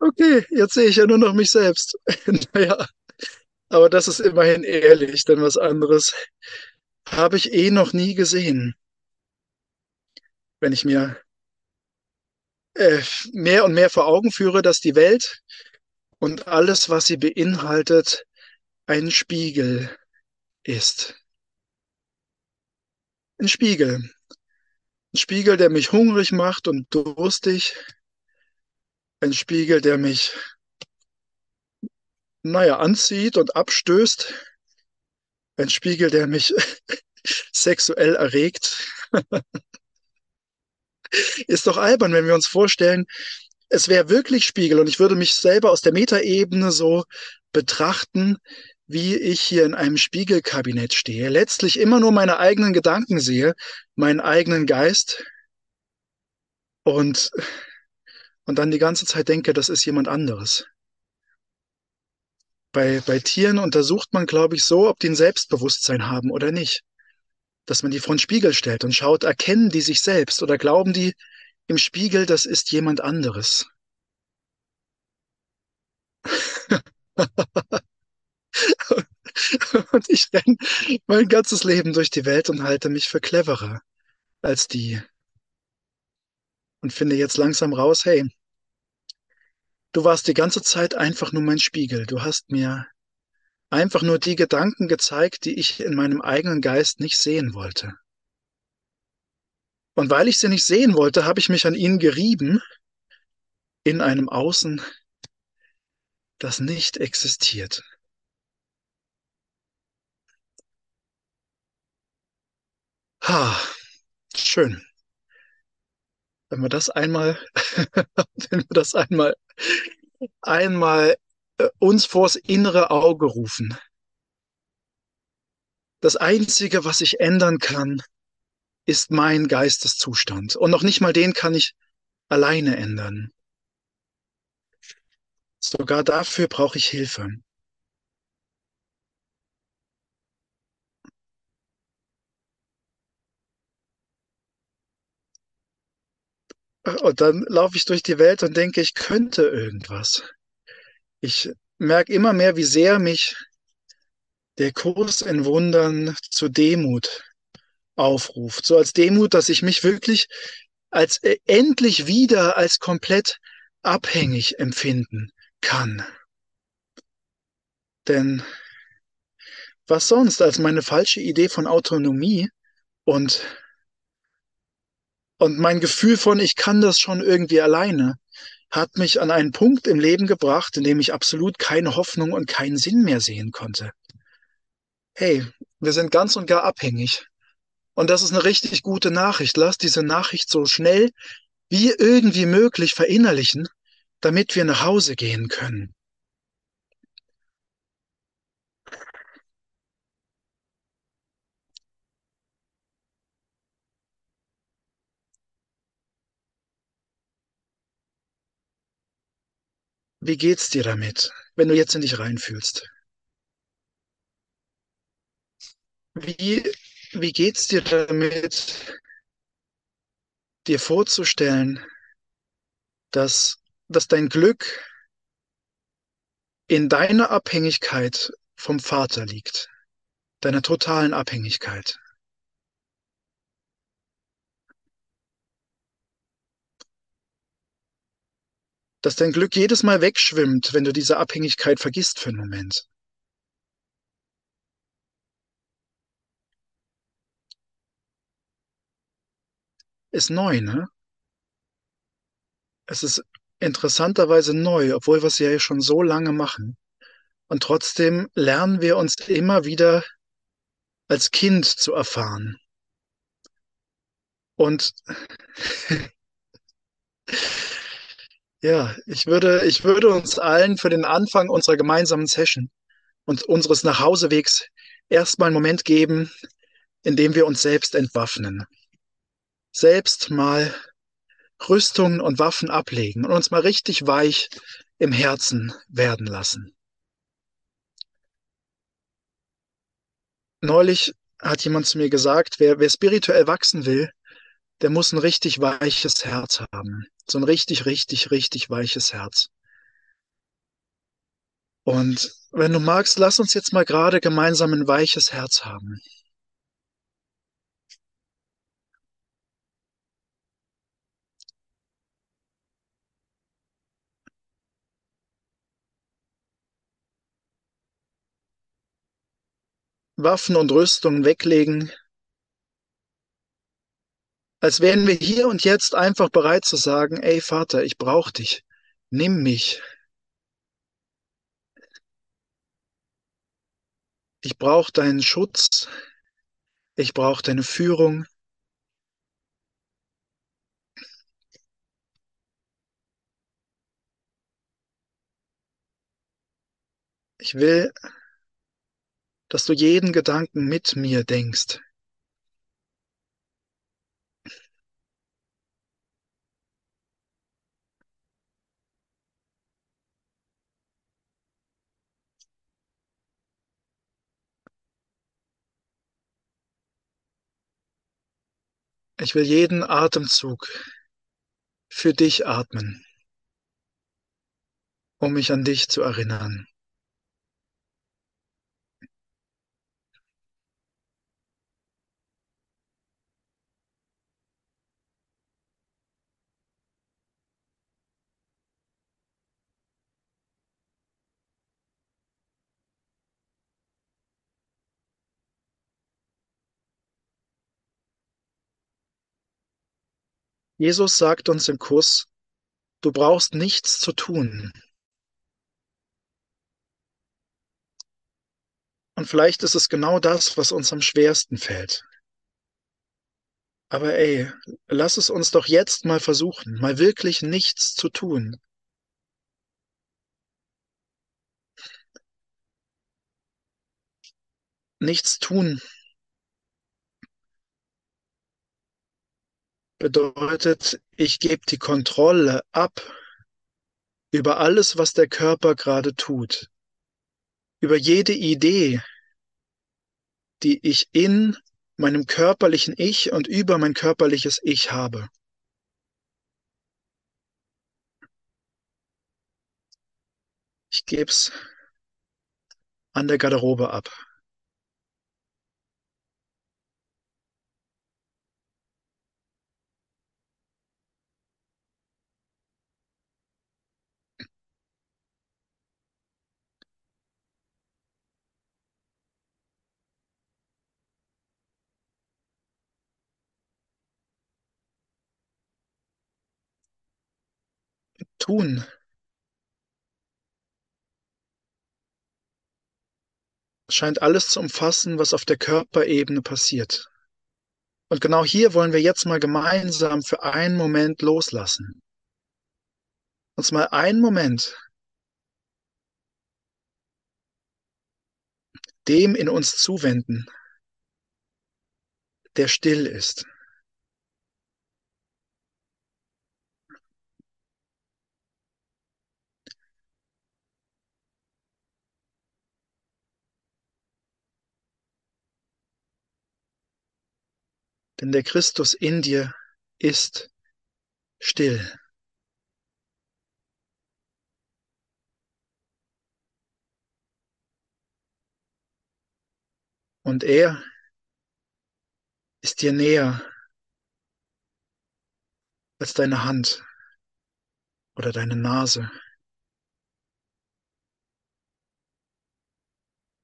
Okay, jetzt sehe ich ja nur noch mich selbst. Naja, aber das ist immerhin ehrlich, denn was anderes habe ich eh noch nie gesehen. Wenn ich mir äh, mehr und mehr vor Augen führe, dass die Welt und alles, was sie beinhaltet, ein Spiegel ist. Ein Spiegel. Ein Spiegel, der mich hungrig macht und durstig. Ein Spiegel, der mich, naja, anzieht und abstößt. Ein Spiegel, der mich sexuell erregt. Ist doch albern, wenn wir uns vorstellen, es wäre wirklich Spiegel und ich würde mich selber aus der Metaebene so betrachten, wie ich hier in einem Spiegelkabinett stehe, letztlich immer nur meine eigenen Gedanken sehe, meinen eigenen Geist und, und dann die ganze Zeit denke, das ist jemand anderes. Bei, bei Tieren untersucht man, glaube ich, so, ob die ein Selbstbewusstsein haben oder nicht. Dass man die vor den Spiegel stellt und schaut, erkennen die sich selbst oder glauben die im Spiegel, das ist jemand anderes. Und ich renne mein ganzes Leben durch die Welt und halte mich für cleverer als die. Und finde jetzt langsam raus, hey, du warst die ganze Zeit einfach nur mein Spiegel. Du hast mir einfach nur die Gedanken gezeigt, die ich in meinem eigenen Geist nicht sehen wollte. Und weil ich sie nicht sehen wollte, habe ich mich an ihnen gerieben in einem Außen, das nicht existiert. Ha, schön. Wenn wir das einmal, wenn wir das einmal, einmal äh, uns vors innere Auge rufen. Das Einzige, was ich ändern kann, ist mein Geisteszustand. Und noch nicht mal den kann ich alleine ändern. Sogar dafür brauche ich Hilfe. Und dann laufe ich durch die Welt und denke, ich könnte irgendwas. Ich merke immer mehr, wie sehr mich der Kurs in Wundern zur Demut aufruft. So als Demut, dass ich mich wirklich als äh, endlich wieder als komplett abhängig empfinden kann. Denn was sonst als meine falsche Idee von Autonomie und und mein Gefühl von, ich kann das schon irgendwie alleine, hat mich an einen Punkt im Leben gebracht, in dem ich absolut keine Hoffnung und keinen Sinn mehr sehen konnte. Hey, wir sind ganz und gar abhängig. Und das ist eine richtig gute Nachricht. Lass diese Nachricht so schnell wie irgendwie möglich verinnerlichen, damit wir nach Hause gehen können. Wie geht's dir damit, wenn du jetzt in dich reinfühlst? Wie, wie geht's dir damit, dir vorzustellen, dass, dass dein Glück in deiner Abhängigkeit vom Vater liegt, deiner totalen Abhängigkeit? Dass dein Glück jedes Mal wegschwimmt, wenn du diese Abhängigkeit vergisst für einen Moment. Ist neu, ne? Es ist interessanterweise neu, obwohl wir es ja schon so lange machen. Und trotzdem lernen wir uns immer wieder als Kind zu erfahren. Und ja, ich würde, ich würde uns allen für den Anfang unserer gemeinsamen Session und unseres Nachhausewegs erstmal einen Moment geben, in dem wir uns selbst entwaffnen. Selbst mal Rüstungen und Waffen ablegen und uns mal richtig weich im Herzen werden lassen. Neulich hat jemand zu mir gesagt, wer, wer spirituell wachsen will, der muss ein richtig weiches Herz haben. So ein richtig, richtig, richtig weiches Herz. Und wenn du magst, lass uns jetzt mal gerade gemeinsam ein weiches Herz haben. Waffen und Rüstung weglegen, als wären wir hier und jetzt einfach bereit zu sagen, ey Vater, ich brauche dich, nimm mich. Ich brauche deinen Schutz, ich brauche deine Führung. Ich will, dass du jeden Gedanken mit mir denkst. Ich will jeden Atemzug für dich atmen, um mich an dich zu erinnern. Jesus sagt uns im Kuss, du brauchst nichts zu tun. Und vielleicht ist es genau das, was uns am schwersten fällt. Aber ey, lass es uns doch jetzt mal versuchen, mal wirklich nichts zu tun. Nichts tun bedeutet, ich gebe die Kontrolle ab über alles, was der Körper gerade tut, über jede Idee, die ich in meinem körperlichen Ich und über mein körperliches Ich habe. Ich gebe es an der Garderobe ab. Tun scheint alles zu umfassen, was auf der Körperebene passiert. Und genau hier wollen wir jetzt mal gemeinsam für einen Moment loslassen. Uns mal einen Moment dem in uns zuwenden, der still ist. Denn der Christus in dir ist still. Und er ist dir näher als deine Hand oder deine Nase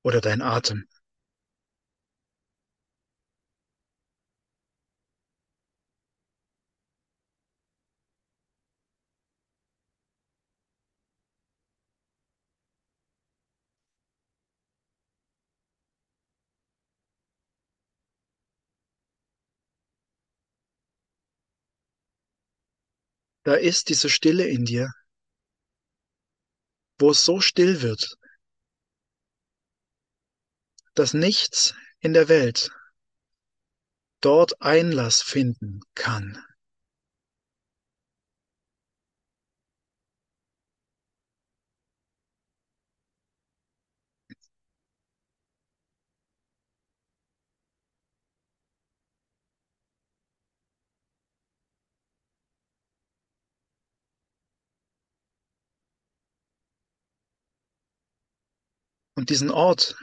oder dein Atem. Da ist diese Stille in dir, wo es so still wird, dass nichts in der Welt dort Einlass finden kann. Und diesen Ort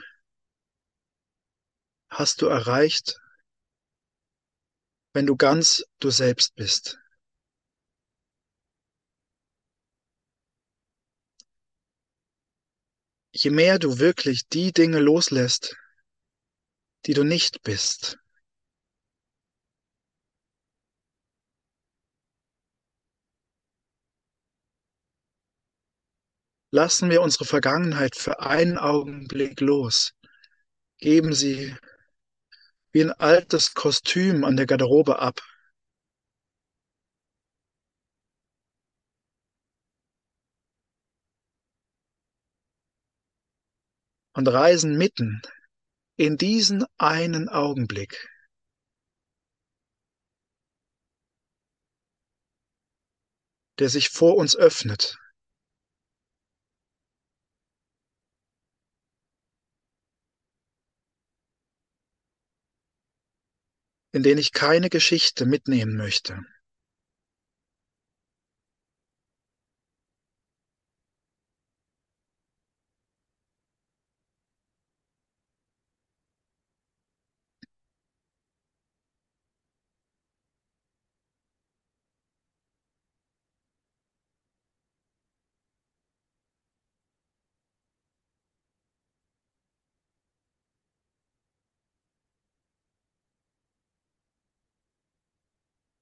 hast du erreicht, wenn du ganz du selbst bist. Je mehr du wirklich die Dinge loslässt, die du nicht bist, lassen wir unsere Vergangenheit für einen Augenblick los, geben sie wie ein altes Kostüm an der Garderobe ab und reisen mitten in diesen einen Augenblick. der sich vor uns öffnet. In den ich keine Geschichte mitnehmen möchte.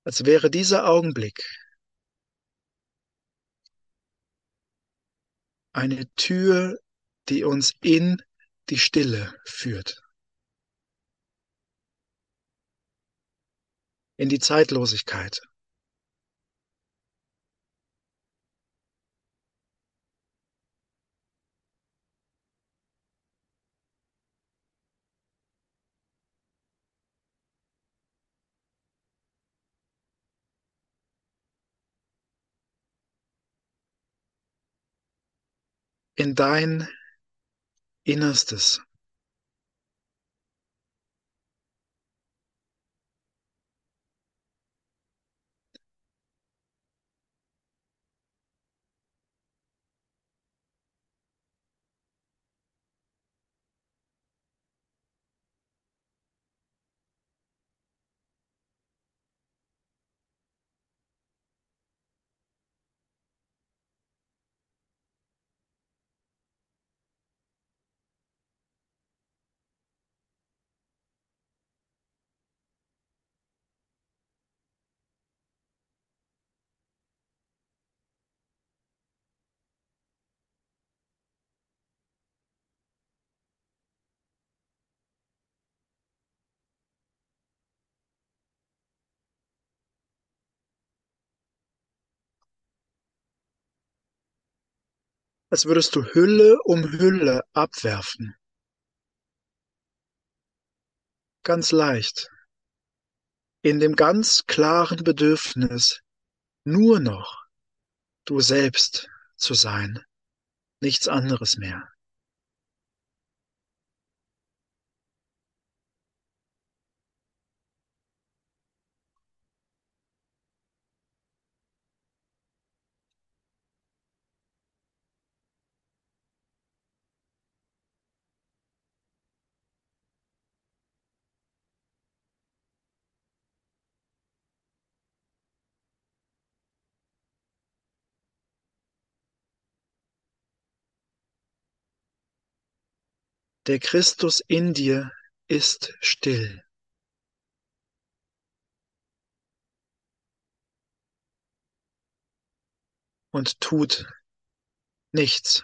Als wäre dieser Augenblick eine Tür, die uns in die Stille führt. In die Zeitlosigkeit. In dein Innerstes. Als würdest du Hülle um Hülle abwerfen. Ganz leicht. In dem ganz klaren Bedürfnis, nur noch du selbst zu sein, nichts anderes mehr. Der Christus in dir ist still. Und tut nichts.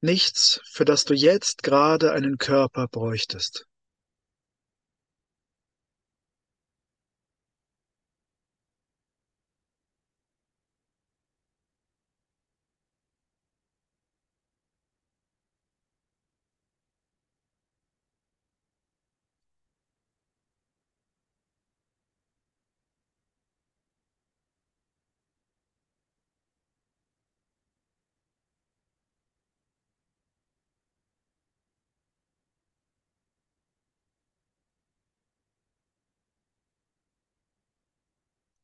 Nichts, für das du jetzt gerade einen Körper bräuchtest.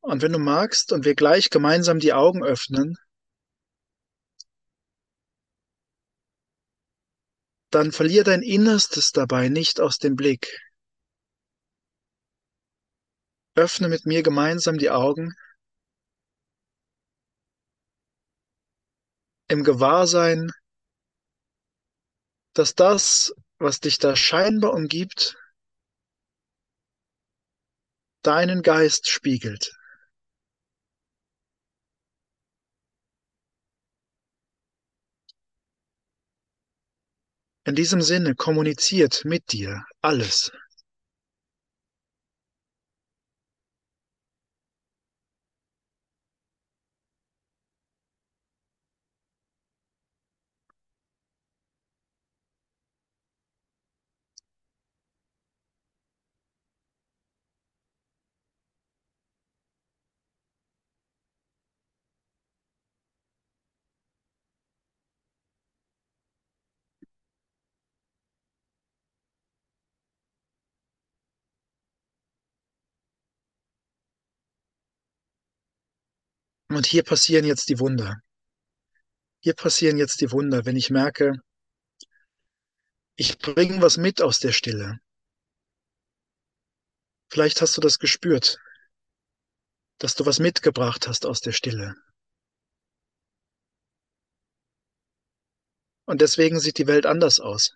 Und wenn du magst und wir gleich gemeinsam die Augen öffnen, dann verlier dein Innerstes dabei nicht aus dem Blick. Öffne mit mir gemeinsam die Augen im Gewahrsein, dass das, was dich da scheinbar umgibt, deinen Geist spiegelt. In diesem Sinne kommuniziert mit dir alles. Und hier passieren jetzt die Wunder. Hier passieren jetzt die Wunder, wenn ich merke, ich bringe was mit aus der Stille. Vielleicht hast du das gespürt, dass du was mitgebracht hast aus der Stille. Und deswegen sieht die Welt anders aus.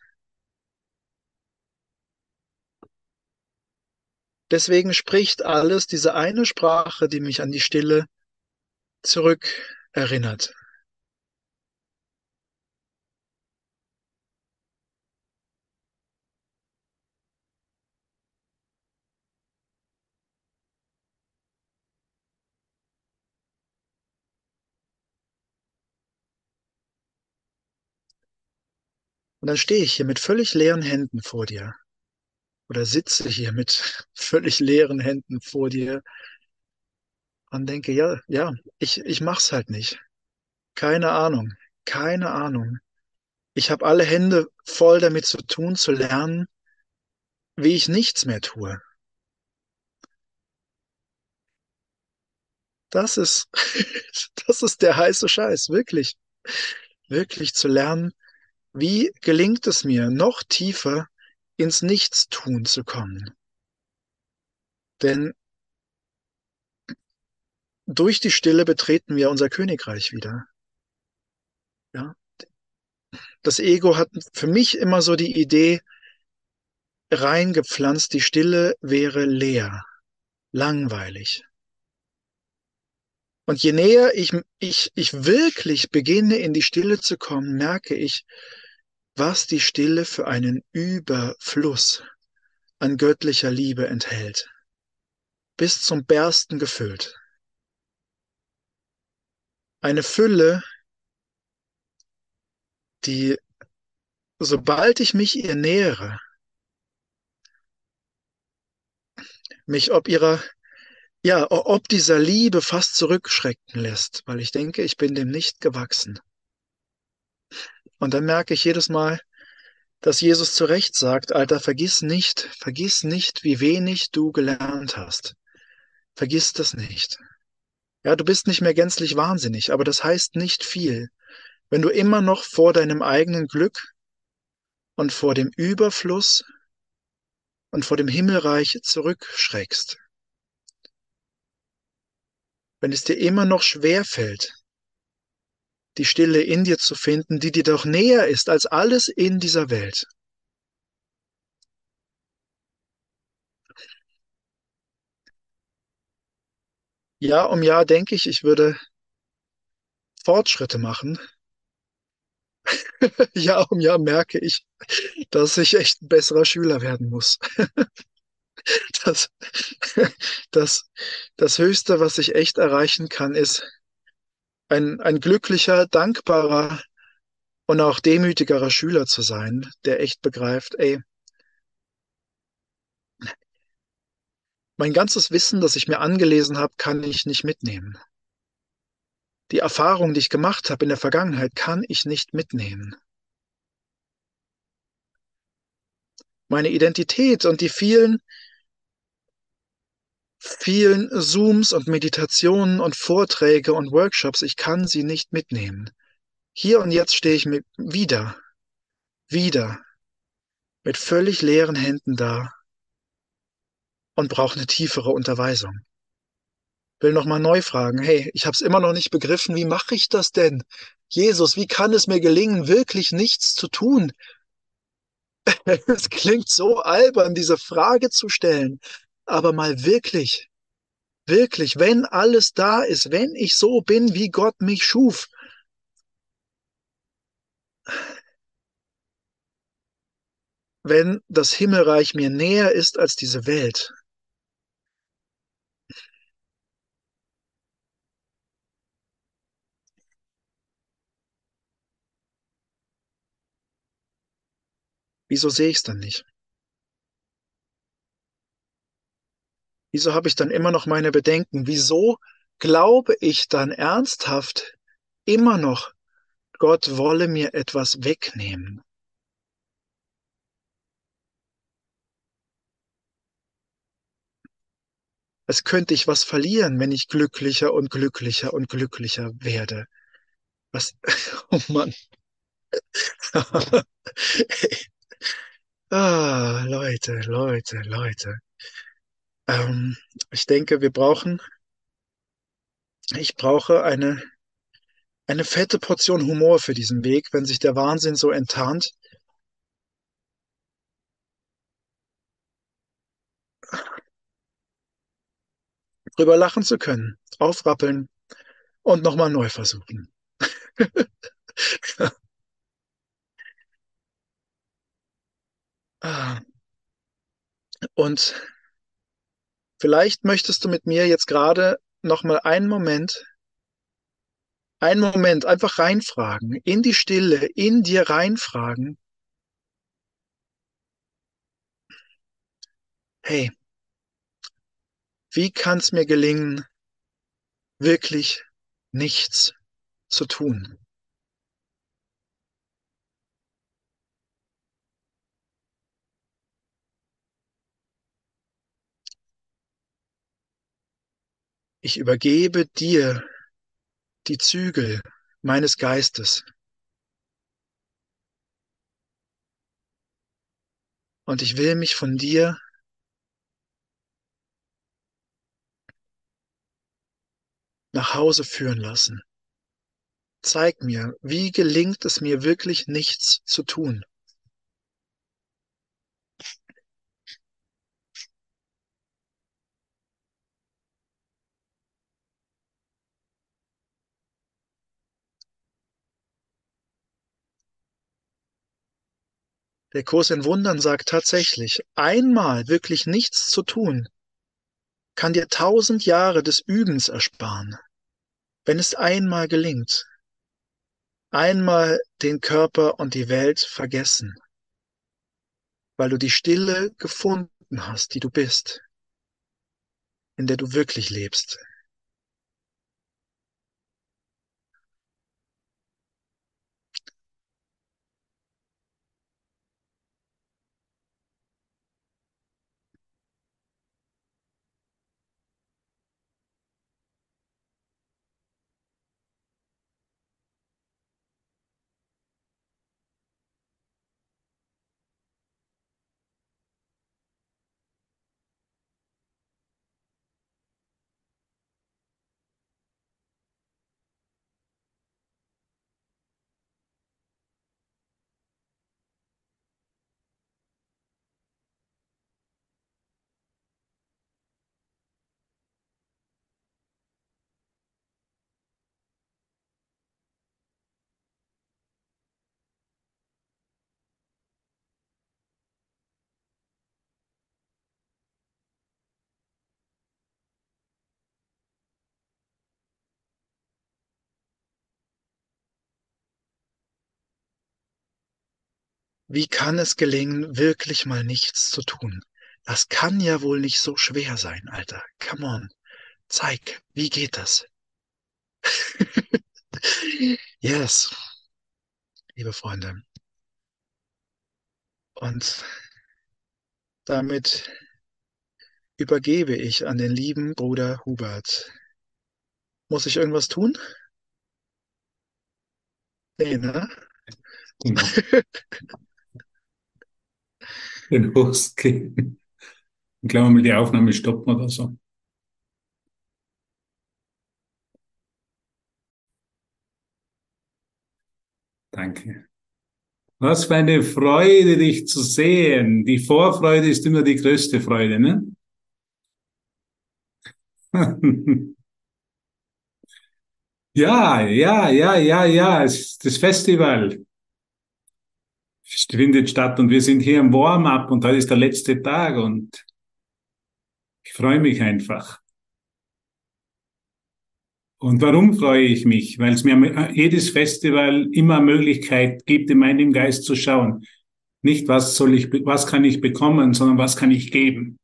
Deswegen spricht alles diese eine Sprache, die mich an die Stille zurück erinnert. Und dann stehe ich hier mit völlig leeren Händen vor dir oder sitze hier mit völlig leeren Händen vor dir und denke, ja, ja, ich, ich mach's halt nicht. Keine Ahnung, keine Ahnung. Ich habe alle Hände voll damit zu tun, zu lernen, wie ich nichts mehr tue. Das ist, das ist der heiße Scheiß, wirklich, wirklich zu lernen, wie gelingt es mir, noch tiefer ins Nichtstun zu kommen. Denn durch die Stille betreten wir unser Königreich wieder. Ja. Das Ego hat für mich immer so die Idee reingepflanzt, die Stille wäre leer, langweilig. Und je näher ich, ich, ich wirklich beginne, in die Stille zu kommen, merke ich, was die Stille für einen Überfluss an göttlicher Liebe enthält. Bis zum Bersten gefüllt eine Fülle, die, sobald ich mich ihr nähere, mich ob ihrer, ja, ob dieser Liebe fast zurückschrecken lässt, weil ich denke, ich bin dem nicht gewachsen. Und dann merke ich jedes Mal, dass Jesus zu Recht sagt, Alter, vergiss nicht, vergiss nicht, wie wenig du gelernt hast. Vergiss das nicht. Ja, du bist nicht mehr gänzlich wahnsinnig, aber das heißt nicht viel, wenn du immer noch vor deinem eigenen Glück und vor dem Überfluss und vor dem Himmelreich zurückschreckst. Wenn es dir immer noch schwer fällt, die Stille in dir zu finden, die dir doch näher ist als alles in dieser Welt. Jahr um Jahr denke ich, ich würde Fortschritte machen. Jahr um Jahr merke ich, dass ich echt ein besserer Schüler werden muss. Das, das, das Höchste, was ich echt erreichen kann, ist ein, ein glücklicher, dankbarer und auch demütigerer Schüler zu sein, der echt begreift, ey, Mein ganzes Wissen, das ich mir angelesen habe, kann ich nicht mitnehmen. Die Erfahrung, die ich gemacht habe in der Vergangenheit, kann ich nicht mitnehmen. Meine Identität und die vielen vielen Zooms und Meditationen und Vorträge und Workshops, ich kann sie nicht mitnehmen. Hier und jetzt stehe ich mit wieder, wieder, mit völlig leeren Händen da und brauche eine tiefere Unterweisung. Will nochmal neu fragen, hey, ich habe es immer noch nicht begriffen, wie mache ich das denn? Jesus, wie kann es mir gelingen, wirklich nichts zu tun? Es klingt so albern, diese Frage zu stellen, aber mal wirklich, wirklich, wenn alles da ist, wenn ich so bin, wie Gott mich schuf, wenn das Himmelreich mir näher ist als diese Welt, wieso sehe ich es dann nicht? Wieso habe ich dann immer noch meine Bedenken? Wieso glaube ich dann ernsthaft immer noch, Gott wolle mir etwas wegnehmen? Als könnte ich was verlieren, wenn ich glücklicher und glücklicher und glücklicher werde. Was? Oh Mann. ah, Leute, Leute, Leute. Ähm, ich denke, wir brauchen, ich brauche eine, eine fette Portion Humor für diesen Weg, wenn sich der Wahnsinn so enttarnt. Drüber lachen zu können, aufrappeln und nochmal neu versuchen. Und Vielleicht möchtest du mit mir jetzt gerade noch mal einen Moment, einen Moment einfach reinfragen, in die Stille, in dir reinfragen. Hey, wie kann es mir gelingen, wirklich nichts zu tun? Ich übergebe dir die Zügel meines Geistes. Und ich will mich von dir nach Hause führen lassen. Zeig mir, wie gelingt es mir wirklich nichts zu tun? Der Kurs in Wundern sagt tatsächlich, einmal wirklich nichts zu tun, kann dir tausend Jahre des Übens ersparen, wenn es einmal gelingt. Einmal den Körper und die Welt vergessen, weil du die Stille gefunden hast, die du bist, in der du wirklich lebst. Wie kann es gelingen, wirklich mal nichts zu tun? Das kann ja wohl nicht so schwer sein, Alter. Come on. Zeig, wie geht das? yes, liebe Freunde. Und damit übergebe ich an den lieben Bruder Hubert. Muss ich irgendwas tun? Nee, ne? Genau. Geben. Ich glaube mal, die Aufnahme stoppen oder so. Danke. Was für eine Freude, dich zu sehen. Die Vorfreude ist immer die größte Freude, ne? ja, ja, ja, ja, ja, das Festival findet statt und wir sind hier im Warm-up und heute ist der letzte Tag und ich freue mich einfach. Und warum freue ich mich? Weil es mir jedes Festival immer Möglichkeit gibt, in meinem Geist zu schauen. Nicht, was soll ich, was kann ich bekommen, sondern was kann ich geben.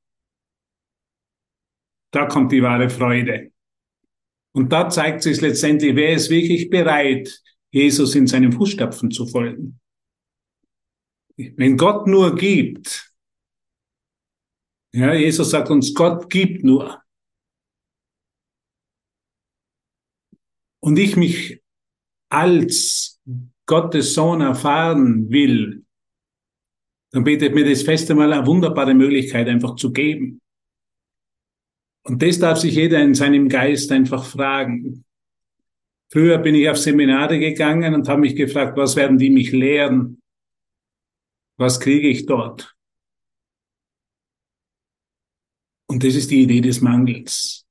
Da kommt die wahre Freude. Und da zeigt sich letztendlich, wer ist wirklich bereit, Jesus in seinen Fußstapfen zu folgen. Wenn Gott nur gibt, ja, Jesus sagt uns, Gott gibt nur. und ich mich als Gottes Sohn erfahren will, dann bietet mir das Fest einmal eine wunderbare Möglichkeit, einfach zu geben. Und das darf sich jeder in seinem Geist einfach fragen. Früher bin ich auf Seminare gegangen und habe mich gefragt, was werden die mich lehren? Was kriege ich dort? Und das ist die Idee des Mangels.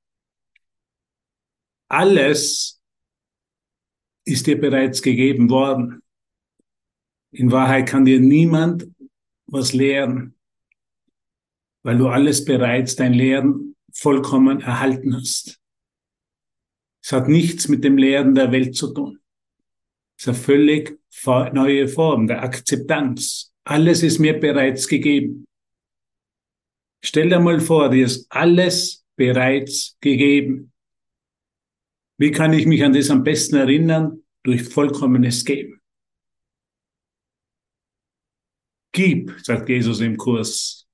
Alles, ist dir bereits gegeben worden. In Wahrheit kann dir niemand was lehren, weil du alles bereits dein Lehren vollkommen erhalten hast. Es hat nichts mit dem Lehren der Welt zu tun. Es ist eine völlig neue Form der Akzeptanz. Alles ist mir bereits gegeben. Stell dir mal vor, dir ist alles bereits gegeben. Wie kann ich mich an das am besten erinnern? Durch vollkommenes Geben. Gib, sagt Jesus im Kurs.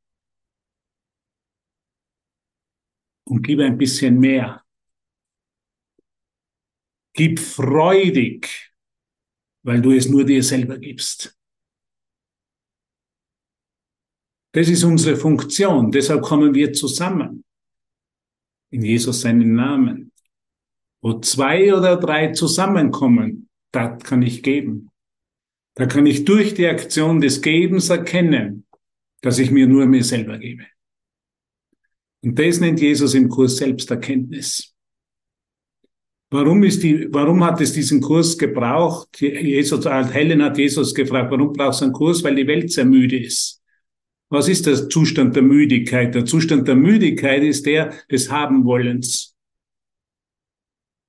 Und gib ein bisschen mehr. Gib freudig, weil du es nur dir selber gibst. Das ist unsere Funktion. Deshalb kommen wir zusammen. In Jesus seinen Namen. Wo zwei oder drei zusammenkommen, das kann ich geben. Da kann ich durch die Aktion des Gebens erkennen, dass ich mir nur mir selber gebe. Und das nennt Jesus im Kurs Selbsterkenntnis. Warum ist die, warum hat es diesen Kurs gebraucht? Jesus, Helen hat Jesus gefragt, warum brauchst du einen Kurs? Weil die Welt sehr müde ist. Was ist der Zustand der Müdigkeit? Der Zustand der Müdigkeit ist der des Habenwollens.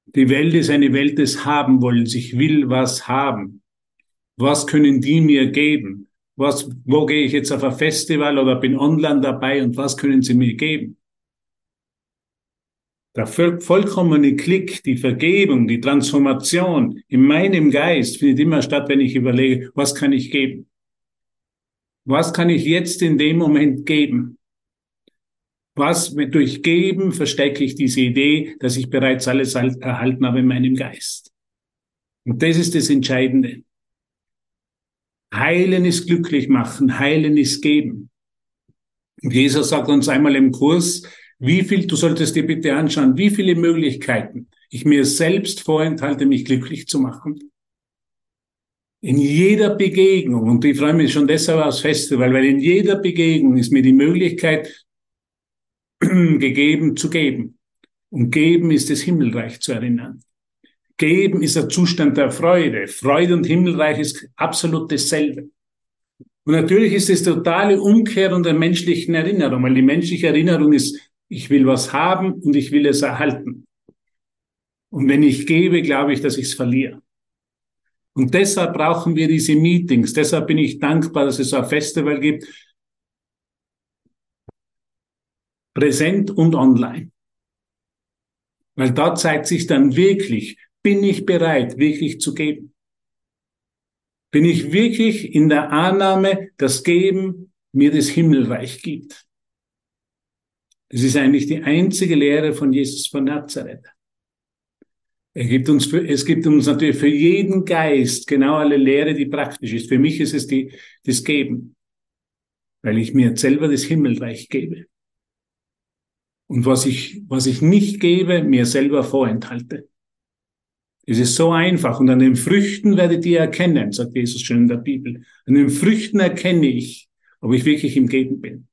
Die Welt ist eine Welt des Habenwollens. Ich will was haben. Was können die mir geben? Was, wo gehe ich jetzt auf ein Festival oder bin online dabei und was können sie mir geben? Der vollkommene Klick, die Vergebung, die Transformation in meinem Geist findet immer statt, wenn ich überlege, was kann ich geben? Was kann ich jetzt in dem Moment geben? Was durch Geben verstecke ich diese Idee, dass ich bereits alles erhalten habe in meinem Geist. Und das ist das Entscheidende. Heilen ist glücklich machen, heilen ist geben. Jesus sagt uns einmal im Kurs, wie viel, du solltest dir bitte anschauen, wie viele Möglichkeiten ich mir selbst vorenthalte, mich glücklich zu machen. In jeder Begegnung, und ich freue mich schon deshalb aufs Festival, weil in jeder Begegnung ist mir die Möglichkeit gegeben zu geben. Und geben ist das Himmelreich zu erinnern. Geben ist ein Zustand der Freude. Freude und Himmelreich ist absolut dasselbe. Und natürlich ist es totale Umkehr der menschlichen Erinnerung, weil die menschliche Erinnerung ist, ich will was haben und ich will es erhalten. Und wenn ich gebe, glaube ich, dass ich es verliere. Und deshalb brauchen wir diese Meetings. Deshalb bin ich dankbar, dass es ein Festival gibt, präsent und online. Weil da zeigt sich dann wirklich, bin ich bereit, wirklich zu geben? Bin ich wirklich in der Annahme, dass Geben mir das Himmelreich gibt? Das ist eigentlich die einzige Lehre von Jesus von Nazareth. Er gibt uns es gibt uns natürlich für jeden Geist genau alle Lehre, die praktisch ist. Für mich ist es die, das Geben, weil ich mir selber das Himmelreich gebe. Und was ich, was ich nicht gebe, mir selber vorenthalte. Es ist so einfach. Und an den Früchten werdet ihr erkennen, sagt Jesus schon in der Bibel. An den Früchten erkenne ich, ob ich wirklich im Geben bin.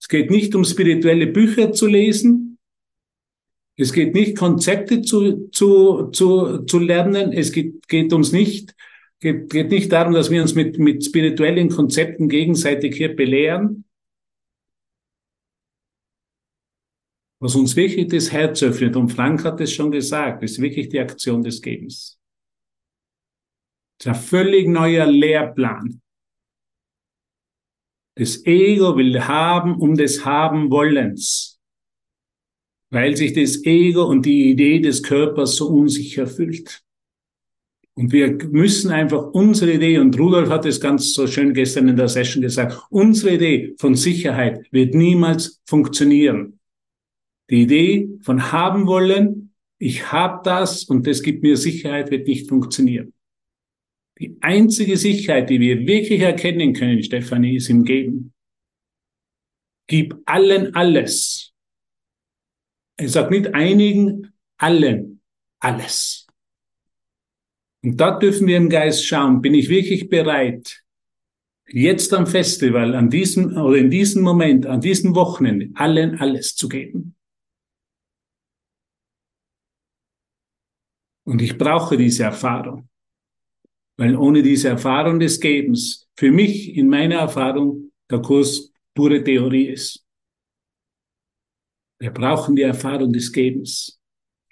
Es geht nicht um spirituelle Bücher zu lesen, es geht nicht, Konzepte zu, zu, zu, zu lernen. Es geht, geht uns nicht, geht, geht nicht darum, dass wir uns mit, mit spirituellen Konzepten gegenseitig hier belehren. Was uns wirklich das Herz öffnet, und Frank hat es schon gesagt, ist wirklich die Aktion des Gebens. Das ist ein völlig neuer Lehrplan. Das Ego will haben um des Haben Wollens weil sich das Ego und die Idee des Körpers so unsicher fühlt. Und wir müssen einfach unsere Idee, und Rudolf hat es ganz so schön gestern in der Session gesagt, unsere Idee von Sicherheit wird niemals funktionieren. Die Idee von haben wollen, ich habe das und das gibt mir Sicherheit, wird nicht funktionieren. Die einzige Sicherheit, die wir wirklich erkennen können, Stefanie, ist im Geben. Gib allen alles er sagt nicht einigen, allen, alles. Und da dürfen wir im Geist schauen, bin ich wirklich bereit, jetzt am Festival, an diesem oder in diesem Moment, an diesem Wochenende, allen alles zu geben. Und ich brauche diese Erfahrung, weil ohne diese Erfahrung des Gebens für mich in meiner Erfahrung der Kurs pure Theorie ist. Wir brauchen die Erfahrung des Gebens,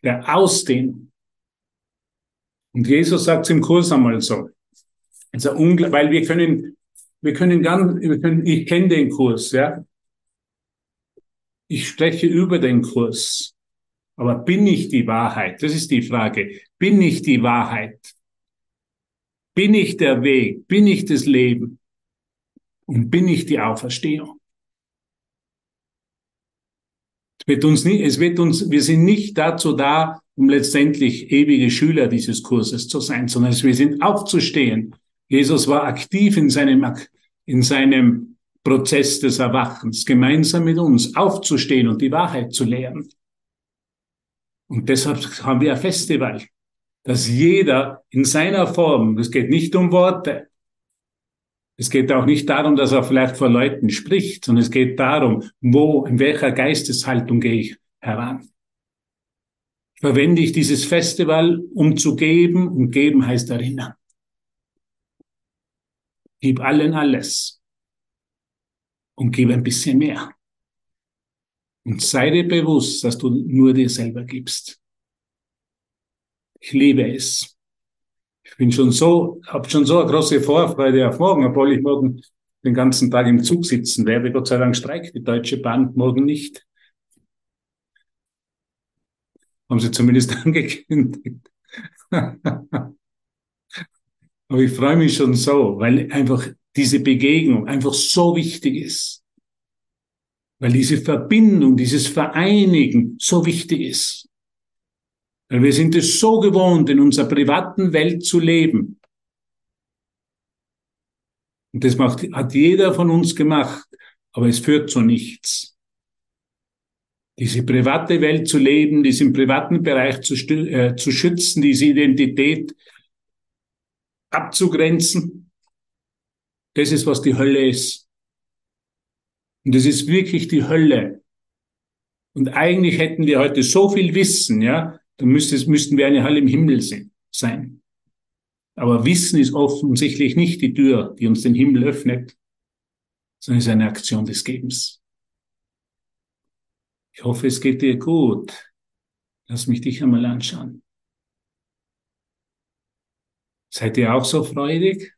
der Ausdehnung. Und Jesus sagt es im Kurs einmal so. Also weil wir können, wir können ganz, wir können, ich kenne den Kurs, ja. Ich spreche über den Kurs. Aber bin ich die Wahrheit? Das ist die Frage. Bin ich die Wahrheit? Bin ich der Weg? Bin ich das Leben? Und bin ich die Auferstehung? Wird uns nicht, es wird uns, wir sind nicht dazu da, um letztendlich ewige Schüler dieses Kurses zu sein, sondern wir sind aufzustehen. Jesus war aktiv in seinem, in seinem Prozess des Erwachens, gemeinsam mit uns aufzustehen und die Wahrheit zu lehren. Und deshalb haben wir ein Festival, dass jeder in seiner Form, es geht nicht um Worte, es geht auch nicht darum, dass er vielleicht vor Leuten spricht, sondern es geht darum, wo, in welcher Geisteshaltung gehe ich heran. Verwende ich dieses Festival, um zu geben, und geben heißt erinnern. Gib allen alles und gib ein bisschen mehr. Und sei dir bewusst, dass du nur dir selber gibst. Ich liebe es. Bin schon so, habe schon so eine große Vorfreude auf morgen, obwohl ich morgen den ganzen Tag im Zug sitzen werde. Gott sei Dank streikt die Deutsche Bahn morgen nicht. Haben sie zumindest angekündigt. Aber ich freue mich schon so, weil einfach diese Begegnung einfach so wichtig ist. Weil diese Verbindung, dieses Vereinigen so wichtig ist. Weil wir sind es so gewohnt, in unserer privaten Welt zu leben. Und das macht, hat jeder von uns gemacht, aber es führt zu nichts. Diese private Welt zu leben, diesen privaten Bereich zu, äh, zu schützen, diese Identität abzugrenzen, das ist, was die Hölle ist. Und das ist wirklich die Hölle. Und eigentlich hätten wir heute so viel Wissen, ja, dann müsste, müssten wir eine Halle im Himmel sein. Aber Wissen ist offensichtlich nicht die Tür, die uns den Himmel öffnet, sondern ist eine Aktion des Gebens. Ich hoffe, es geht dir gut. Lass mich dich einmal anschauen. Seid ihr auch so freudig?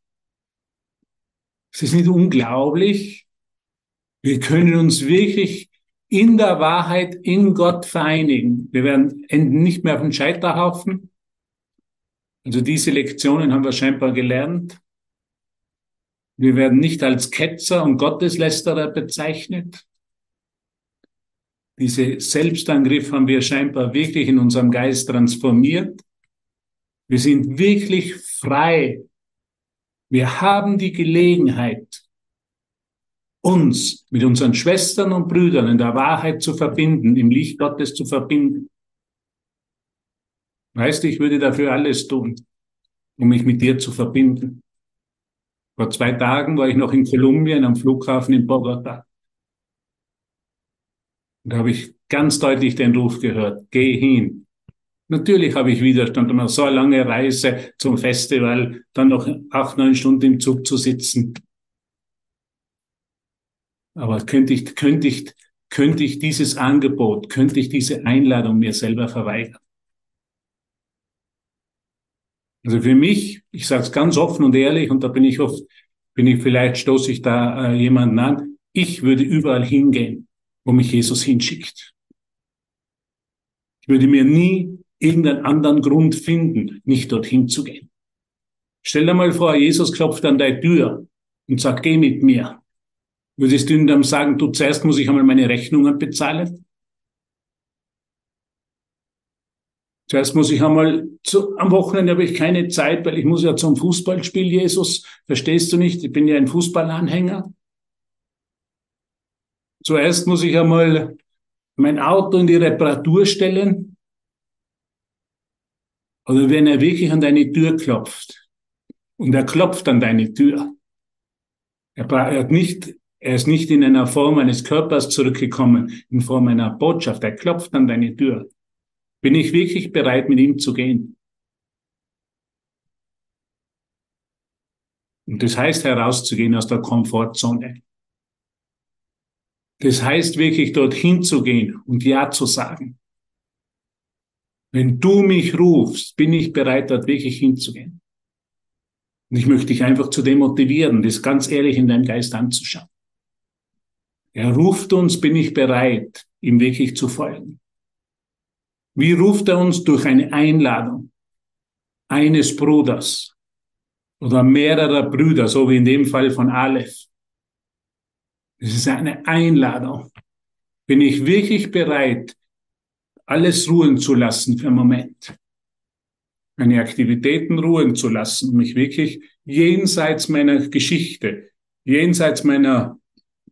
Es ist nicht unglaublich. Wir können uns wirklich in der Wahrheit in Gott vereinigen. Wir werden enden nicht mehr auf dem Scheiterhaufen. Also diese Lektionen haben wir scheinbar gelernt. Wir werden nicht als Ketzer und Gotteslästerer bezeichnet. Diese Selbstangriff haben wir scheinbar wirklich in unserem Geist transformiert. Wir sind wirklich frei. Wir haben die Gelegenheit, uns mit unseren Schwestern und Brüdern in der Wahrheit zu verbinden, im Licht Gottes zu verbinden. Weißt du, ich würde dafür alles tun, um mich mit dir zu verbinden. Vor zwei Tagen war ich noch in Kolumbien am Flughafen in Bogota. Da habe ich ganz deutlich den Ruf gehört, geh hin. Natürlich habe ich Widerstand, immer so eine lange Reise zum Festival, dann noch acht, neun Stunden im Zug zu sitzen. Aber könnte ich, könnte ich, könnte ich dieses Angebot, könnte ich diese Einladung mir selber verweigern? Also für mich, ich sage es ganz offen und ehrlich, und da bin ich oft, bin ich vielleicht stoße ich da äh, jemanden an, ich würde überall hingehen, wo mich Jesus hinschickt. Ich würde mir nie irgendeinen anderen Grund finden, nicht dorthin zu gehen. Stell dir mal vor, Jesus klopft an deine Tür und sagt, geh mit mir. Würdest du ihm dann sagen, du zuerst muss ich einmal meine Rechnungen bezahlen? Zuerst muss ich einmal, zu, am Wochenende habe ich keine Zeit, weil ich muss ja zum Fußballspiel, Jesus. Verstehst du nicht? Ich bin ja ein Fußballanhänger. Zuerst muss ich einmal mein Auto in die Reparatur stellen. Oder wenn er wirklich an deine Tür klopft und er klopft an deine Tür, er, er hat nicht er ist nicht in einer Form eines Körpers zurückgekommen, in Form einer Botschaft. Er klopft an deine Tür. Bin ich wirklich bereit, mit ihm zu gehen? Und das heißt herauszugehen aus der Komfortzone. Das heißt wirklich dorthin zu gehen und Ja zu sagen. Wenn du mich rufst, bin ich bereit, dort wirklich hinzugehen. Und ich möchte dich einfach zu demotivieren, das ganz ehrlich in deinem Geist anzuschauen. Er ruft uns, bin ich bereit, ihm wirklich zu folgen. Wie ruft er uns durch eine Einladung eines Bruders oder mehrerer Brüder, so wie in dem Fall von Aleph? Es ist eine Einladung. Bin ich wirklich bereit, alles ruhen zu lassen für einen Moment? Meine Aktivitäten ruhen zu lassen, mich wirklich jenseits meiner Geschichte, jenseits meiner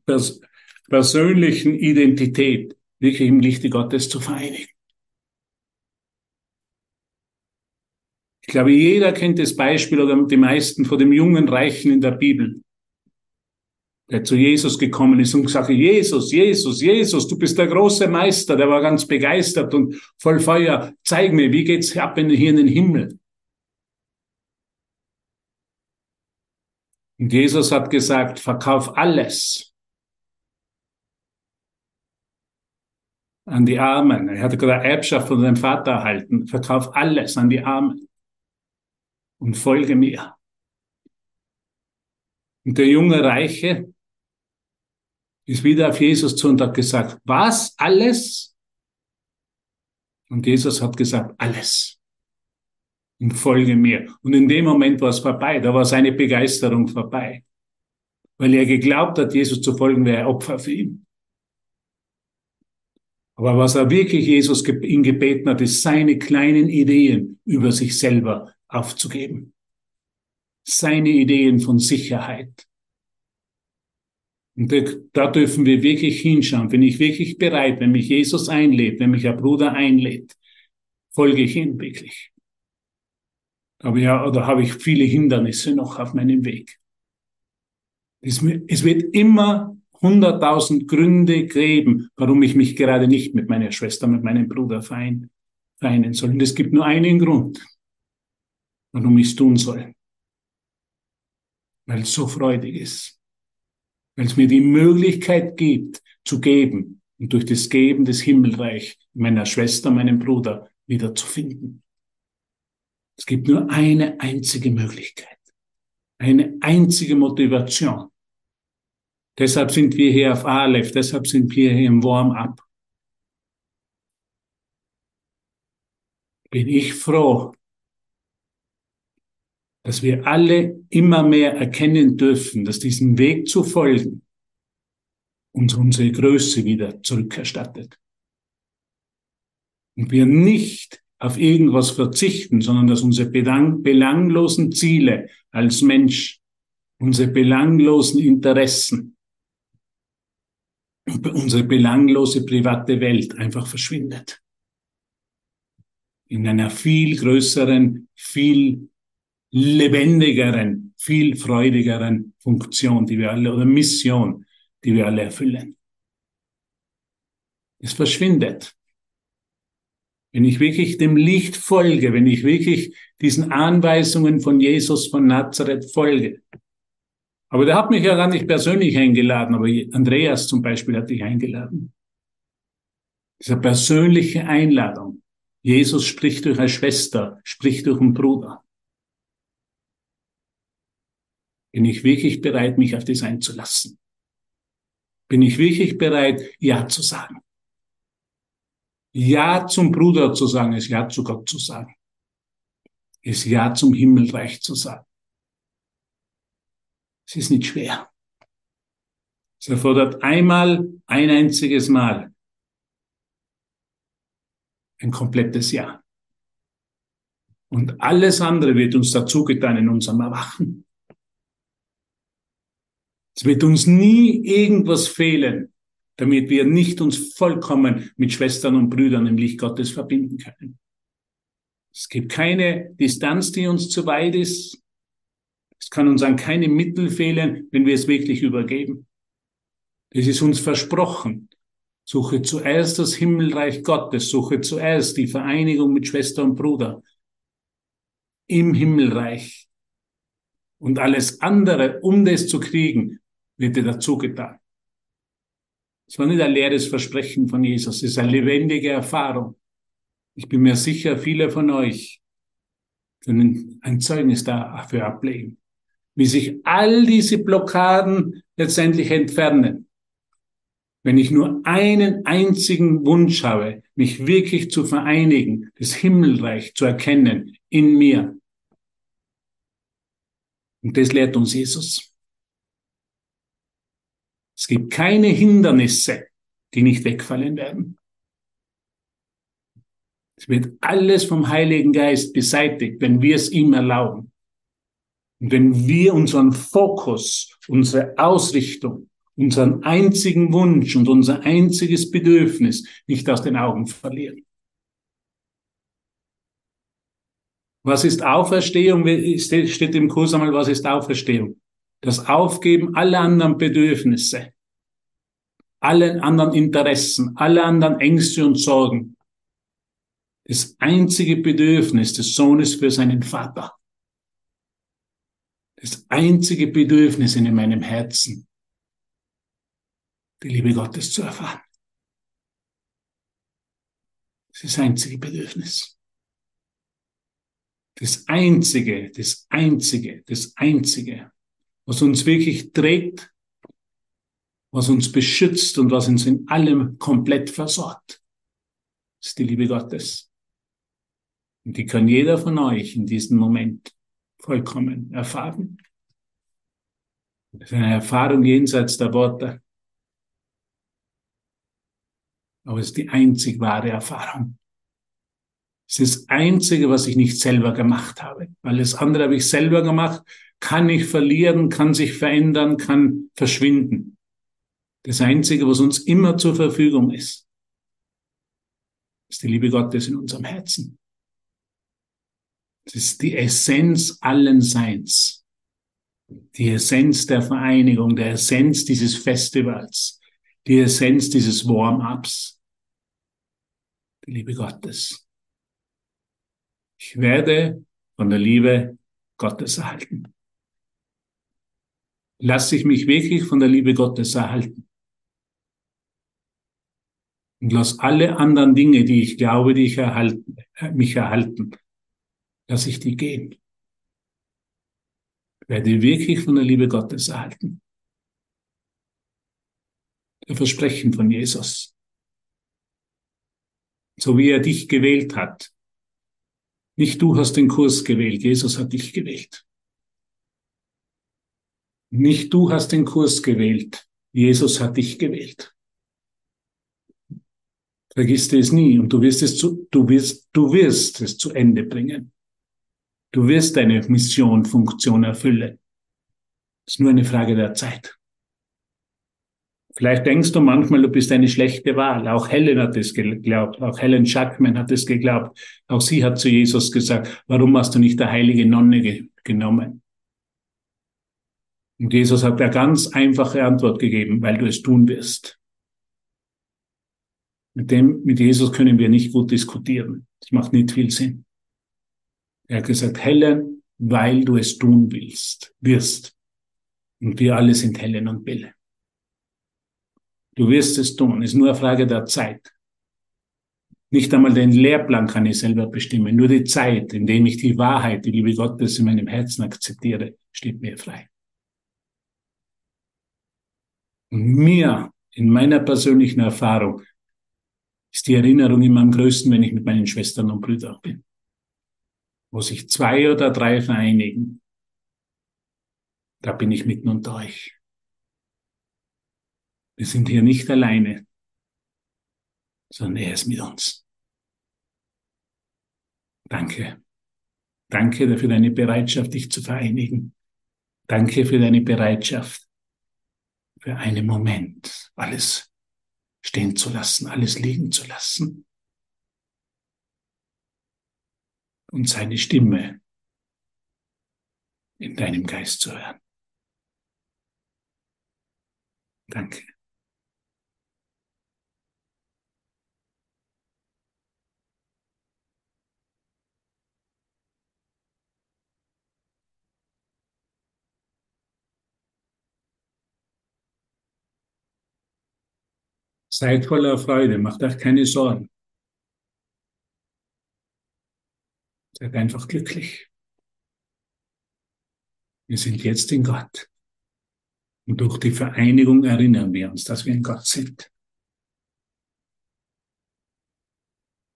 Pers persönlichen Identität wirklich im Lichte Gottes zu vereinigen. Ich glaube, jeder kennt das Beispiel oder die meisten von dem jungen Reichen in der Bibel, der zu Jesus gekommen ist und gesagt, Jesus, Jesus, Jesus, du bist der große Meister, der war ganz begeistert und voll Feuer. Zeig mir, wie geht's ab in, hier in den Himmel? Und Jesus hat gesagt, verkauf alles an die Armen. Er hatte gerade Erbschaft von seinem Vater erhalten. Verkauf alles an die Armen und folge mir. Und der junge Reiche ist wieder auf Jesus zu und hat gesagt, was? Alles? Und Jesus hat gesagt, alles. Und folge mir. Und in dem Moment war es vorbei. Da war seine Begeisterung vorbei. Weil er geglaubt hat, Jesus zu folgen, wäre Opfer für ihn. Aber was er wirklich Jesus ihn gebeten hat, ist seine kleinen Ideen über sich selber aufzugeben. Seine Ideen von Sicherheit. Und da dürfen wir wirklich hinschauen. Bin ich wirklich bereit, wenn mich Jesus einlädt, wenn mich ein Bruder einlädt, folge ich ihm wirklich. Aber ja, oder habe ich viele Hindernisse noch auf meinem Weg? Es wird immer hunderttausend Gründe geben, warum ich mich gerade nicht mit meiner Schwester, mit meinem Bruder vereinen, soll. Und es gibt nur einen Grund, warum ich es tun soll. Weil es so freudig ist. Weil es mir die Möglichkeit gibt, zu geben und durch das Geben des Himmelreich meiner Schwester, meinem Bruder wiederzufinden. Es gibt nur eine einzige Möglichkeit, eine einzige Motivation. Deshalb sind wir hier auf Aleph, deshalb sind wir hier im Warm-up. Bin ich froh, dass wir alle immer mehr erkennen dürfen, dass diesem Weg zu folgen uns unsere Größe wieder zurückerstattet. Und wir nicht auf irgendwas verzichten, sondern dass unsere belanglosen Ziele als Mensch, unsere belanglosen Interessen, unsere belanglose private Welt einfach verschwindet. In einer viel größeren, viel lebendigeren, viel freudigeren Funktion, die wir alle, oder Mission, die wir alle erfüllen. Es verschwindet. Wenn ich wirklich dem Licht folge, wenn ich wirklich diesen Anweisungen von Jesus von Nazareth folge. Aber der hat mich ja gar nicht persönlich eingeladen, aber Andreas zum Beispiel hat dich eingeladen. Diese persönliche Einladung. Jesus spricht durch eine Schwester, spricht durch einen Bruder. Bin ich wirklich bereit, mich auf das einzulassen? Bin ich wirklich bereit, Ja zu sagen? Ja zum Bruder zu sagen, ist Ja zu Gott zu sagen. Ist Ja zum Himmelreich zu sagen. Es ist nicht schwer. Es erfordert einmal, ein einziges Mal ein komplettes Ja. Und alles andere wird uns dazu getan in unserem Erwachen. Es wird uns nie irgendwas fehlen, damit wir nicht uns vollkommen mit Schwestern und Brüdern im Licht Gottes verbinden können. Es gibt keine Distanz, die uns zu weit ist. Es kann uns an keine Mittel fehlen, wenn wir es wirklich übergeben. Es ist uns versprochen. Suche zuerst das Himmelreich Gottes, suche zuerst die Vereinigung mit Schwester und Bruder im Himmelreich. Und alles andere, um das zu kriegen, wird dir dazu getan. Es war nicht ein leeres Versprechen von Jesus, es ist eine lebendige Erfahrung. Ich bin mir sicher, viele von euch können ein Zeugnis dafür ablegen, wie sich all diese Blockaden letztendlich entfernen. Wenn ich nur einen einzigen Wunsch habe, mich wirklich zu vereinigen, das Himmelreich zu erkennen in mir. Und das lehrt uns Jesus. Es gibt keine Hindernisse, die nicht wegfallen werden. Es wird alles vom Heiligen Geist beseitigt, wenn wir es ihm erlauben. Wenn wir unseren Fokus, unsere Ausrichtung, unseren einzigen Wunsch und unser einziges Bedürfnis nicht aus den Augen verlieren. Was ist Auferstehung? Steht im Kurs einmal, was ist Auferstehung? das Aufgeben aller anderen Bedürfnisse, allen anderen Interessen, alle anderen Ängste und Sorgen. Das einzige Bedürfnis des Sohnes für seinen Vater. Das einzige Bedürfnis in meinem Herzen, die Liebe Gottes zu erfahren. Das ist das einzige Bedürfnis. Das einzige, das einzige, das einzige, was uns wirklich trägt, was uns beschützt und was uns in allem komplett versorgt. Ist die Liebe Gottes. Und die kann jeder von euch in diesem Moment vollkommen erfahren. Das ist eine Erfahrung jenseits der Worte. Aber es ist die einzig wahre Erfahrung. Es ist das Einzige, was ich nicht selber gemacht habe. Alles andere habe ich selber gemacht kann ich verlieren, kann sich verändern, kann verschwinden. Das Einzige, was uns immer zur Verfügung ist, ist die Liebe Gottes in unserem Herzen. Das ist die Essenz allen Seins. Die Essenz der Vereinigung, der Essenz dieses Festivals, die Essenz dieses Warm-ups. Die Liebe Gottes. Ich werde von der Liebe Gottes erhalten lasse ich mich wirklich von der Liebe Gottes erhalten. Und lass alle anderen Dinge, die ich glaube, die ich erhalten, mich erhalten, lass ich die gehen. Werde wirklich von der Liebe Gottes erhalten. Der Versprechen von Jesus. So wie er dich gewählt hat. Nicht du hast den Kurs gewählt, Jesus hat dich gewählt. Nicht du hast den Kurs gewählt, Jesus hat dich gewählt. Vergiss es nie und du wirst es zu, du wirst, du wirst es zu Ende bringen. Du wirst deine Mission, Funktion erfüllen. Ist nur eine Frage der Zeit. Vielleicht denkst du manchmal, du bist eine schlechte Wahl. Auch Helen hat es geglaubt. Auch Helen Schackman hat es geglaubt. Auch sie hat zu Jesus gesagt, warum hast du nicht der heilige Nonne ge genommen? Und Jesus hat eine ganz einfache Antwort gegeben, weil du es tun wirst. Mit dem, mit Jesus können wir nicht gut diskutieren. Das macht nicht viel Sinn. Er hat gesagt, Helen, weil du es tun willst, wirst. Und wir alle sind Helen und Bille. Du wirst es tun. Es ist nur eine Frage der Zeit. Nicht einmal den Lehrplan kann ich selber bestimmen. Nur die Zeit, in dem ich die Wahrheit, die Liebe Gottes in meinem Herzen akzeptiere, steht mir frei. Und mir, in meiner persönlichen Erfahrung, ist die Erinnerung immer am größten, wenn ich mit meinen Schwestern und Brüdern bin. Wo sich zwei oder drei vereinigen, da bin ich mitten unter euch. Wir sind hier nicht alleine, sondern er ist mit uns. Danke. Danke für deine Bereitschaft, dich zu vereinigen. Danke für deine Bereitschaft, für einen Moment alles stehen zu lassen, alles liegen zu lassen und seine Stimme in deinem Geist zu hören. Danke. Seid voller Freude, macht euch keine Sorgen. Seid einfach glücklich. Wir sind jetzt in Gott. Und durch die Vereinigung erinnern wir uns, dass wir in Gott sind.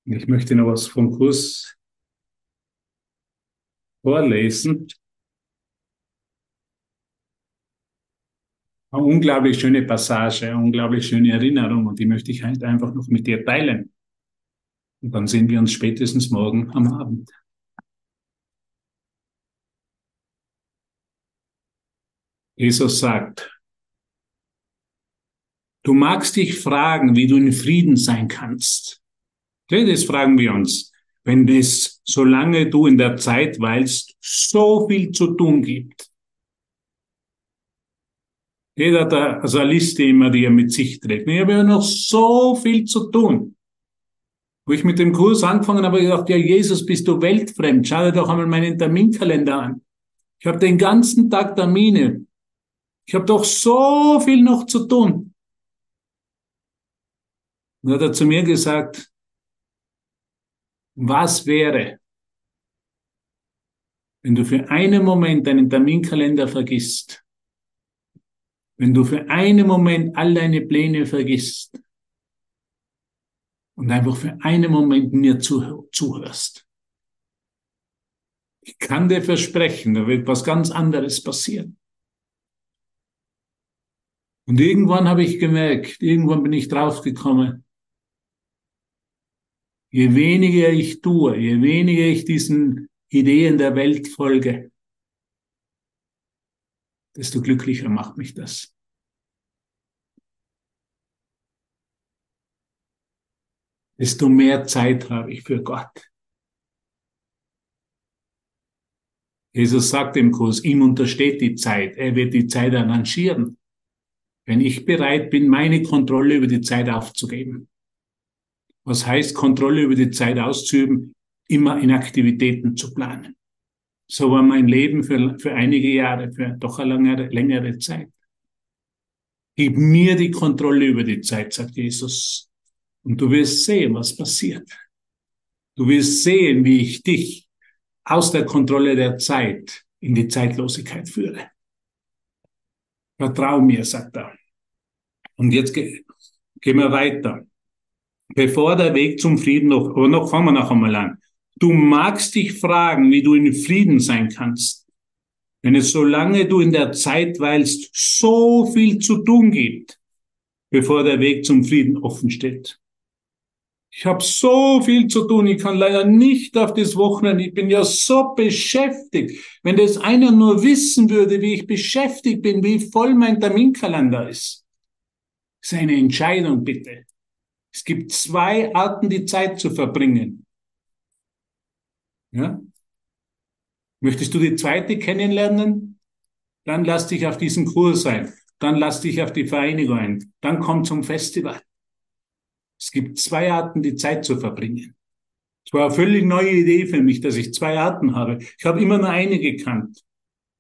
Ich möchte noch was vom Kurs vorlesen. Eine unglaublich schöne Passage, eine unglaublich schöne Erinnerung und die möchte ich halt einfach noch mit dir teilen. Und dann sehen wir uns spätestens morgen am Abend. Jesus sagt, du magst dich fragen, wie du in Frieden sein kannst. Das fragen wir uns, wenn es, solange du in der Zeit weilst, so viel zu tun gibt. Jeder hat also eine Liste immer, die er mit sich trägt. Ich habe ja noch so viel zu tun. Wo ich mit dem Kurs angefangen habe, habe ich gedacht, ja Jesus, bist du weltfremd? Schau dir doch einmal meinen Terminkalender an. Ich habe den ganzen Tag Termine. Ich habe doch so viel noch zu tun. Und hat er zu mir gesagt, was wäre, wenn du für einen Moment deinen Terminkalender vergisst, wenn du für einen Moment all deine Pläne vergisst und einfach für einen Moment mir zuhörst. Ich kann dir versprechen, da wird was ganz anderes passieren. Und irgendwann habe ich gemerkt, irgendwann bin ich draufgekommen, je weniger ich tue, je weniger ich diesen Ideen der Welt folge, desto glücklicher macht mich das. Desto mehr Zeit habe ich für Gott. Jesus sagt im Kurs, ihm untersteht die Zeit. Er wird die Zeit arrangieren wenn ich bereit bin, meine Kontrolle über die Zeit aufzugeben. Was heißt, Kontrolle über die Zeit auszuüben? Immer in Aktivitäten zu planen. So war mein Leben für, für einige Jahre, für doch eine längere, längere Zeit. Gib mir die Kontrolle über die Zeit, sagt Jesus. Und du wirst sehen, was passiert. Du wirst sehen, wie ich dich aus der Kontrolle der Zeit in die Zeitlosigkeit führe. Vertrau mir, sagt er. Und jetzt ge gehen wir weiter. Bevor der Weg zum Frieden noch, aber noch fangen wir noch einmal an. Du magst dich fragen, wie du in Frieden sein kannst, wenn es solange du in der Zeit weilst, so viel zu tun gibt, bevor der Weg zum Frieden offen steht. Ich habe so viel zu tun, ich kann leider nicht auf das Wochenende, ich bin ja so beschäftigt. Wenn das einer nur wissen würde, wie ich beschäftigt bin, wie voll mein Terminkalender ist. Das ist eine Entscheidung, bitte. Es gibt zwei Arten, die Zeit zu verbringen. Ja? Möchtest du die zweite kennenlernen? Dann lass dich auf diesen Kurs ein. Dann lass dich auf die Vereinigung ein. Dann komm zum Festival. Es gibt zwei Arten, die Zeit zu verbringen. Es war eine völlig neue Idee für mich, dass ich zwei Arten habe. Ich habe immer nur eine gekannt.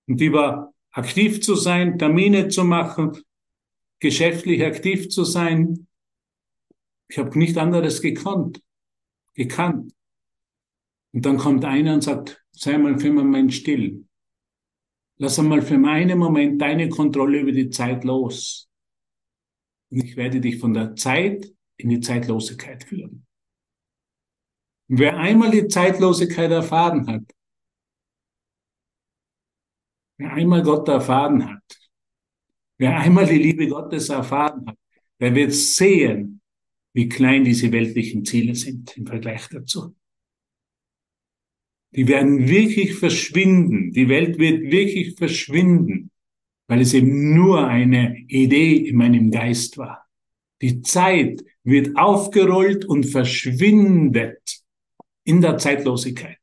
Und die war, aktiv zu sein, Termine zu machen, geschäftlich aktiv zu sein. Ich habe nicht anderes gekannt. Gekannt. Und dann kommt einer und sagt, sei mal für einen Moment still. Lass einmal für einen Moment deine Kontrolle über die Zeit los. Und ich werde dich von der Zeit in die Zeitlosigkeit führen. Und wer einmal die Zeitlosigkeit erfahren hat, wer einmal Gott erfahren hat, wer einmal die Liebe Gottes erfahren hat, der wird sehen, wie klein diese weltlichen Ziele sind im Vergleich dazu. Die werden wirklich verschwinden. Die Welt wird wirklich verschwinden, weil es eben nur eine Idee in meinem Geist war. Die Zeit wird aufgerollt und verschwindet in der Zeitlosigkeit.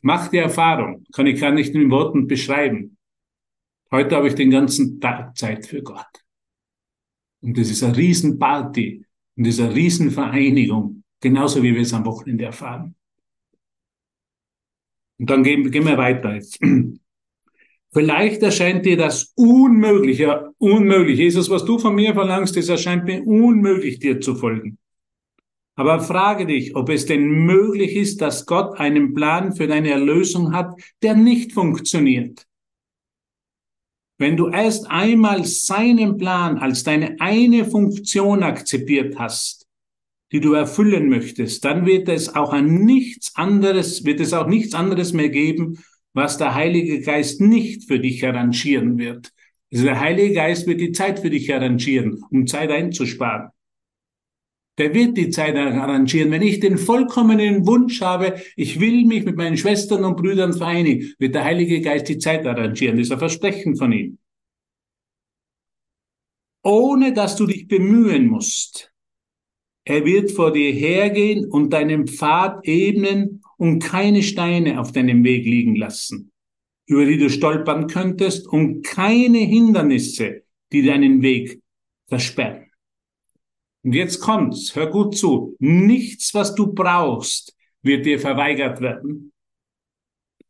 Mach die Erfahrung, kann ich gar nicht in Worten beschreiben. Heute habe ich den ganzen Tag Zeit für Gott. Und das ist eine Riesenparty und das ist eine Riesenvereinigung, genauso wie wir es am Wochenende erfahren. Und dann gehen, gehen wir weiter jetzt. Vielleicht erscheint dir das unmöglich, ja, unmöglich. Jesus, was du von mir verlangst, das erscheint mir unmöglich, dir zu folgen. Aber frage dich, ob es denn möglich ist, dass Gott einen Plan für deine Erlösung hat, der nicht funktioniert. Wenn du erst einmal seinen Plan als deine eine Funktion akzeptiert hast, die du erfüllen möchtest, dann wird es auch an nichts anderes, wird es auch nichts anderes mehr geben, was der Heilige Geist nicht für dich arrangieren wird. Also der Heilige Geist wird die Zeit für dich arrangieren, um Zeit einzusparen. Der wird die Zeit arrangieren. Wenn ich den vollkommenen Wunsch habe, ich will mich mit meinen Schwestern und Brüdern vereinigen, wird der Heilige Geist die Zeit arrangieren. Das ist ein Versprechen von ihm. Ohne dass du dich bemühen musst. Er wird vor dir hergehen und deinen Pfad ebnen und keine Steine auf deinem Weg liegen lassen, über die du stolpern könntest und keine Hindernisse, die deinen Weg versperren. Und jetzt kommt's, hör gut zu, nichts, was du brauchst, wird dir verweigert werden.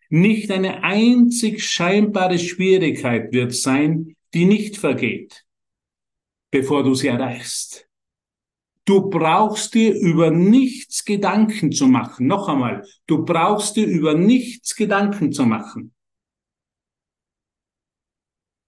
Nicht eine einzig scheinbare Schwierigkeit wird sein, die nicht vergeht, bevor du sie erreichst. Du brauchst dir über nichts Gedanken zu machen. Noch einmal, du brauchst dir über nichts Gedanken zu machen.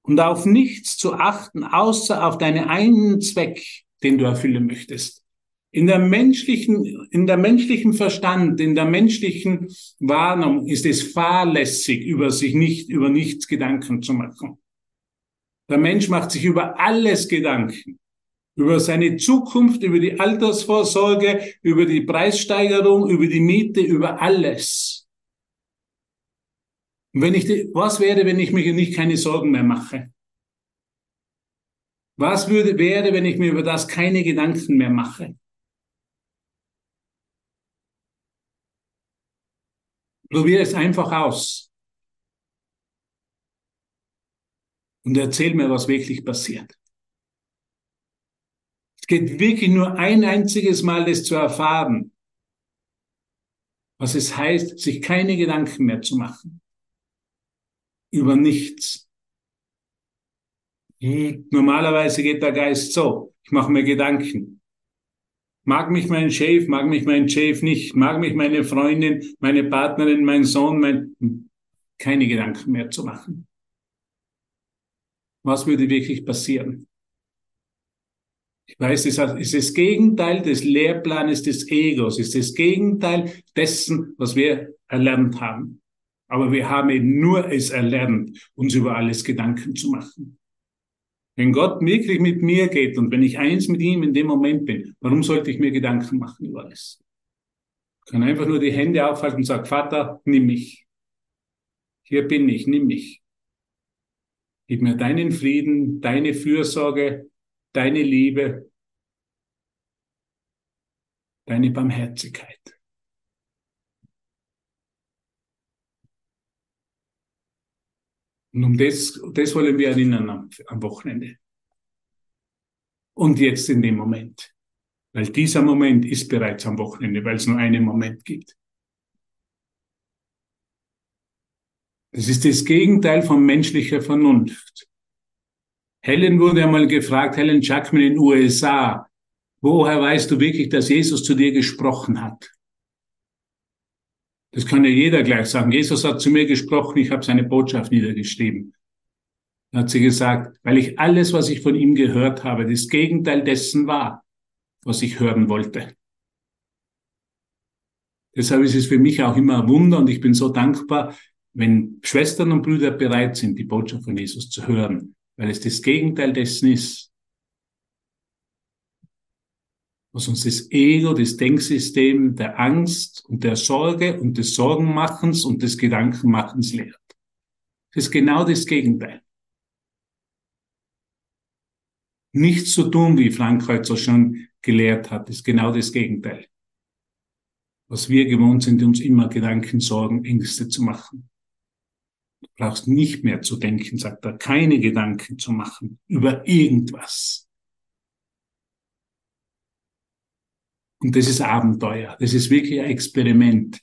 Und auf nichts zu achten, außer auf deinen einen Zweck, den du erfüllen möchtest. In der menschlichen, in der menschlichen Verstand, in der menschlichen Warnung ist es fahrlässig, über sich nicht, über nichts Gedanken zu machen. Der Mensch macht sich über alles Gedanken über seine Zukunft, über die Altersvorsorge, über die Preissteigerung, über die Miete, über alles. Und wenn ich, was wäre, wenn ich mir nicht keine Sorgen mehr mache? Was würde, wäre, wenn ich mir über das keine Gedanken mehr mache? Probiere es einfach aus. Und erzähl mir, was wirklich passiert geht wirklich nur ein einziges Mal, das zu erfahren, was es heißt, sich keine Gedanken mehr zu machen. Über nichts. Normalerweise geht der Geist so, ich mache mir Gedanken. Mag mich mein Chef, mag mich mein Chef nicht, mag mich meine Freundin, meine Partnerin, mein Sohn, mein, keine Gedanken mehr zu machen. Was würde wirklich passieren? Ich weiß, es ist das Gegenteil des Lehrplanes des Egos, es ist das Gegenteil dessen, was wir erlernt haben. Aber wir haben eben nur es erlernt, uns über alles Gedanken zu machen. Wenn Gott wirklich mit mir geht und wenn ich eins mit ihm in dem Moment bin, warum sollte ich mir Gedanken machen über alles? Ich kann einfach nur die Hände aufhalten und sagen, Vater, nimm mich. Hier bin ich, nimm mich. Gib mir deinen Frieden, deine Fürsorge, deine Liebe, deine Barmherzigkeit. Und um das, das wollen wir erinnern am, am Wochenende. Und jetzt in dem Moment. Weil dieser Moment ist bereits am Wochenende, weil es nur einen Moment gibt. Das ist das Gegenteil von menschlicher Vernunft. Helen wurde einmal gefragt, Helen Jackman in den USA, woher weißt du wirklich, dass Jesus zu dir gesprochen hat? Das kann ja jeder gleich sagen. Jesus hat zu mir gesprochen, ich habe seine Botschaft niedergeschrieben. Dann hat sie gesagt, weil ich alles, was ich von ihm gehört habe, das Gegenteil dessen war, was ich hören wollte. Deshalb ist es für mich auch immer ein Wunder und ich bin so dankbar, wenn Schwestern und Brüder bereit sind, die Botschaft von Jesus zu hören, weil es das Gegenteil dessen ist, was uns das Ego, das Denksystem der Angst und der Sorge und des Sorgenmachens und des Gedankenmachens lehrt. Das ist genau das Gegenteil. Nichts zu tun, wie Frank so schon gelehrt hat, ist genau das Gegenteil. Was wir gewohnt sind, uns immer Gedanken, Sorgen, Ängste zu machen. Du brauchst nicht mehr zu denken, sagt er, keine Gedanken zu machen über irgendwas. Und das ist Abenteuer. Das ist wirklich ein Experiment.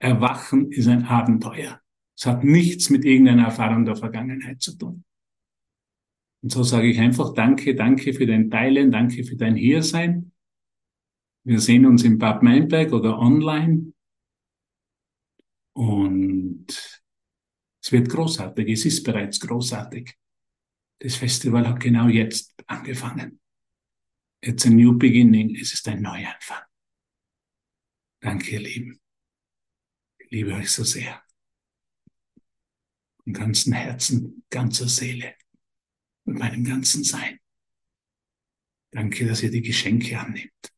Erwachen ist ein Abenteuer. Es hat nichts mit irgendeiner Erfahrung der Vergangenheit zu tun. Und so sage ich einfach Danke, danke für dein Teilen, danke für dein Hiersein. Wir sehen uns in Bad Meinberg oder online. Und es wird großartig. Es ist bereits großartig. Das Festival hat genau jetzt angefangen. It's a new beginning. Es ist ein Neuanfang. Danke, ihr Lieben. Ich liebe euch so sehr. Im ganzen Herzen, ganzer Seele, mit meinem ganzen Sein. Danke, dass ihr die Geschenke annimmt.